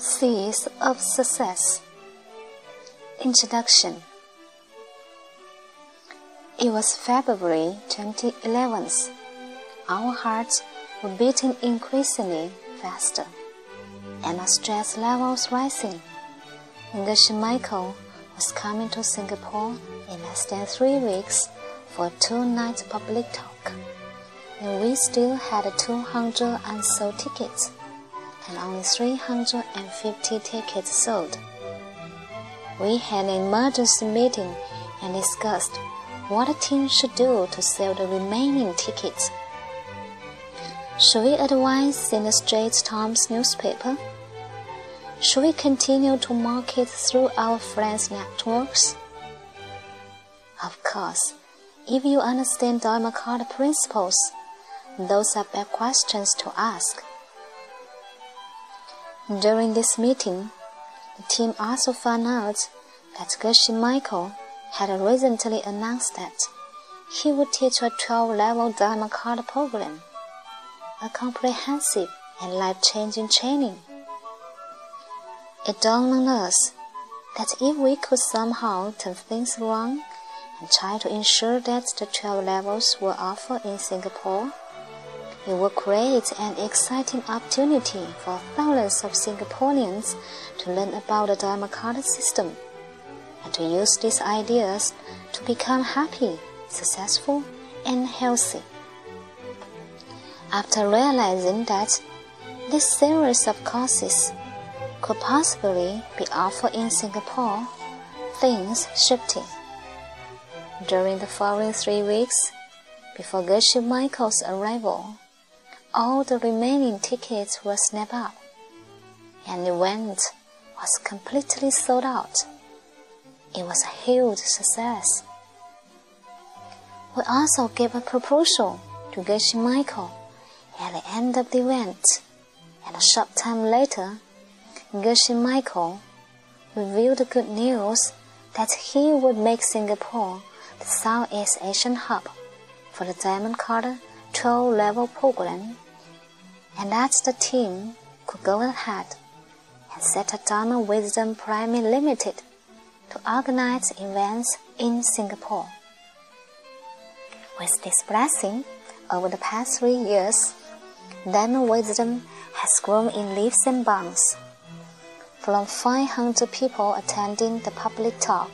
Seeds of Success Introduction It was February 2011. Our hearts were beating increasingly faster, and our stress levels rising. Geshe Michael was coming to Singapore in less than three weeks for a two-night public talk, and we still had 200 unsold tickets and only 350 tickets sold. We had an emergency meeting and discussed what the team should do to sell the remaining tickets. Should we advise in the Straits Times newspaper? Should we continue to market through our friends' networks? Of course, if you understand Diamond Cutter principles, those are bad questions to ask. During this meeting, the team also found out that Geshe Michael had recently announced that he would teach a 12 level Diamond Cutter program, a comprehensive and life changing training. It dawned on us that if we could somehow turn things around and try to ensure that the 12 levels were offered in Singapore, it will create an exciting opportunity for thousands of Singaporeans to learn about the Diamond Cutter system and to use these ideas to become happy, successful, and healthy. After realizing that this series of courses could possibly be offered in Singapore, things shifted. During the following three weeks, before Geshe Michael's arrival, all the remaining tickets were snapped up, and the event was completely sold out. It was a huge success. We also gave a proposal to Geshe Michael at the end of the event, and a short time later, Geshe Michael revealed the good news that he would make Singapore the Southeast Asian hub for the Diamond Cutter 12 level program, and that the team could go ahead and set a Diamond Wisdom Prime Limited to organize events in Singapore. With this blessing, over the past three years, Diamond Wisdom has grown in leaps and bounds. From 500 people attending the public talk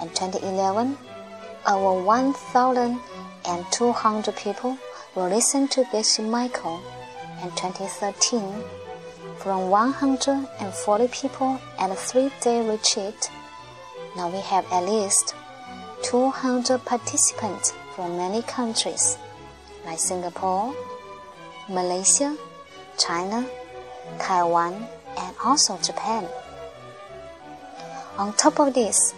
in 2011, over 1,200 people will listen to Geshe Michael in 2013. From 140 people at a three-day retreat, now we have at least 200 participants from many countries like Singapore, Malaysia, China, Taiwan, and also Japan. On top of this,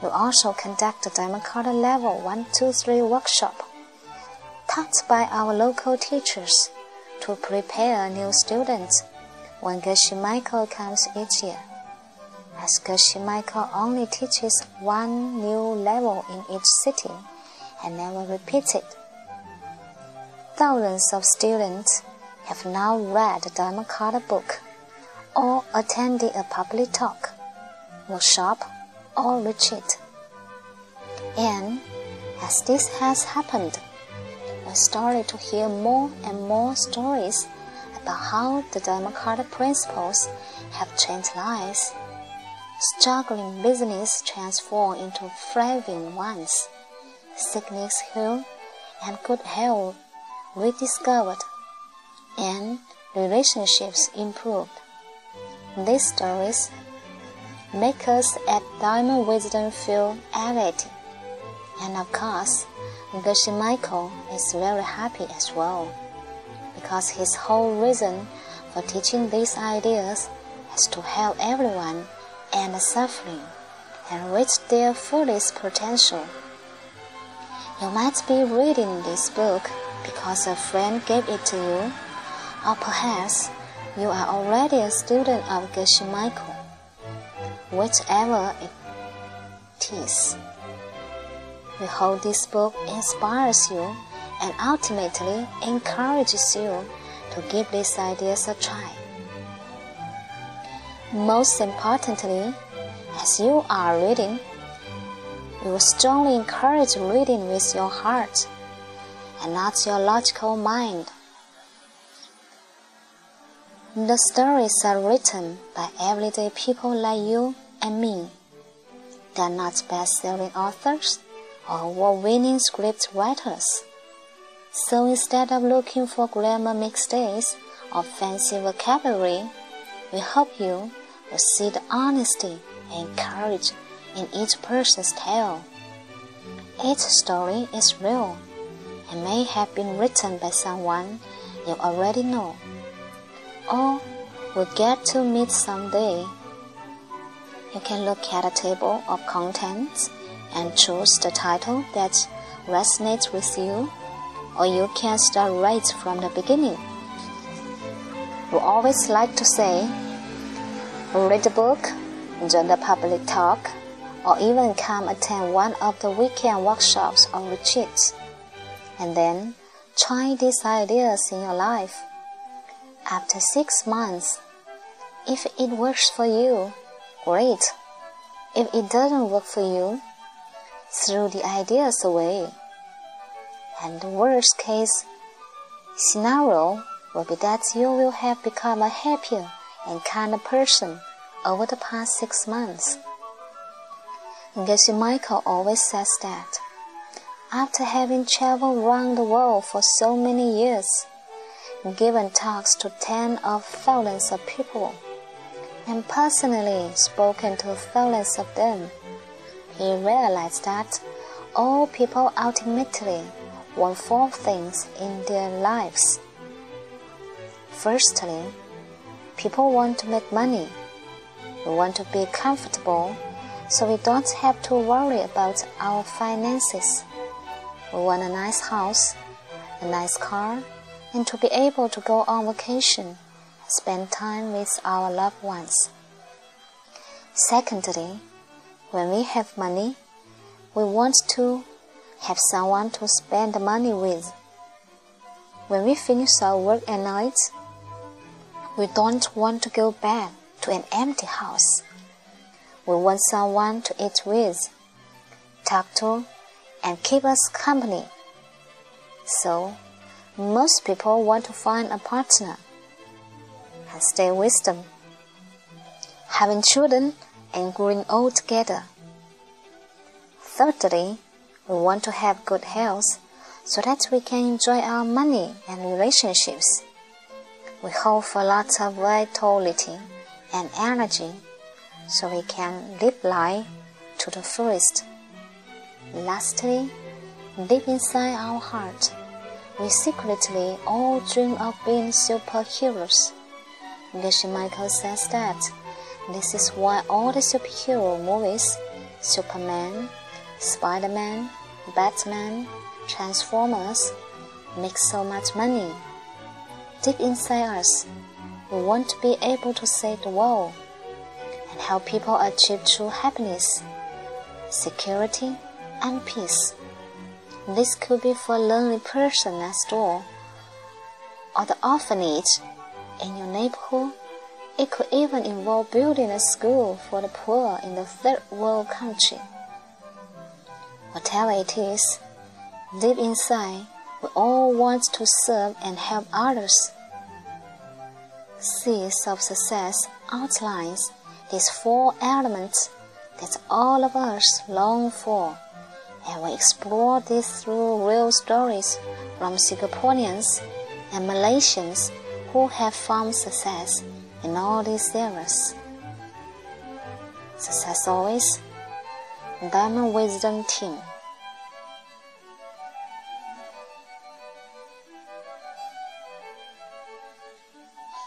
we also conduct a Diamond Cutter Level 1, 2, 3 workshop taught by our local teachers to prepare new students when Geshe Michael comes each year. As Geshe Michael only teaches one new level in each sitting and never repeats it. Thousands of students have now read the Cutter book or attended a public talk, workshop, or retreat. And as this has happened, started to hear more and more stories about how the Cutter principles have changed lives. Struggling business transformed into thriving ones. Sickness healed and good health rediscovered, and relationships improved. These stories make us at Diamond Wisdom feel elevated, and of course, Geshe Michael is very happy as well, because his whole reason for teaching these ideas is to help everyone and the suffering and reach their fullest potential. You might be reading this book because a friend gave it to you, or perhaps you are already a student of Geshe Michael. Whichever it is, we hope this book inspires you and ultimately encourages you to give these ideas a try. Most importantly, as you are reading, you will strongly encourage reading with your heart and not your logical mind. The stories are written by everyday people like you and me. They are not best-selling authors or award-winning script writers. So instead of looking for grammar mistakes or fancy vocabulary, we hope you will see the honesty and courage in each person's tale. Each story is real and may have been written by someone you already know or will get to meet someday. You can look at a table of contents and choose the title that resonates with you or you can start right from the beginning. We always like to say, read a book, join the public talk, or even come attend one of the weekend workshops or retreats. And then try these ideas in your life. After six months, if it works for you, great. If it doesn't work for you, throw the ideas away and the worst case scenario will be that you will have become a happier and kinder person over the past six months. Geshe Michael always says that after having traveled around the world for so many years, given talks to tens of thousands of people, and personally spoken to thousands of them, he realized that all people ultimately want four things in their lives. Firstly, people want to make money. We want to be comfortable so we don't have to worry about our finances. We want a nice house, a nice car, and to be able to go on vacation spend time with our loved ones. Secondly, when we have money, we want to have someone to spend the money with. When we finish our work at night, we don't want to go back to an empty house. We want someone to eat with, talk to, and keep us company. So, most people want to find a partner and stay with them, having children and growing old together. Thirdly, we want to have good health so that we can enjoy our money and relationships. We hope for lots of vitality and energy so we can live life to the fullest. Lastly, deep inside our heart, we secretly all dream of being superheroes. Geshe Michael says that this is why all the superhero movies, Superman, Spider Man, Batman, Transformers make so much money. Deep inside us, we want to be able to save the world and help people achieve true happiness, security, and peace. This could be for a lonely person next door or the orphanage in your neighborhood. It could even involve building a school for the poor in the third world country. Whatever it is, deep inside, we all want to serve and help others. Seeds of Success outlines these four elements that all of us long for, and we explore this through real stories from Singaporeans and Malaysians who have found success in all these areas. Success always Diamond Wisdom Team.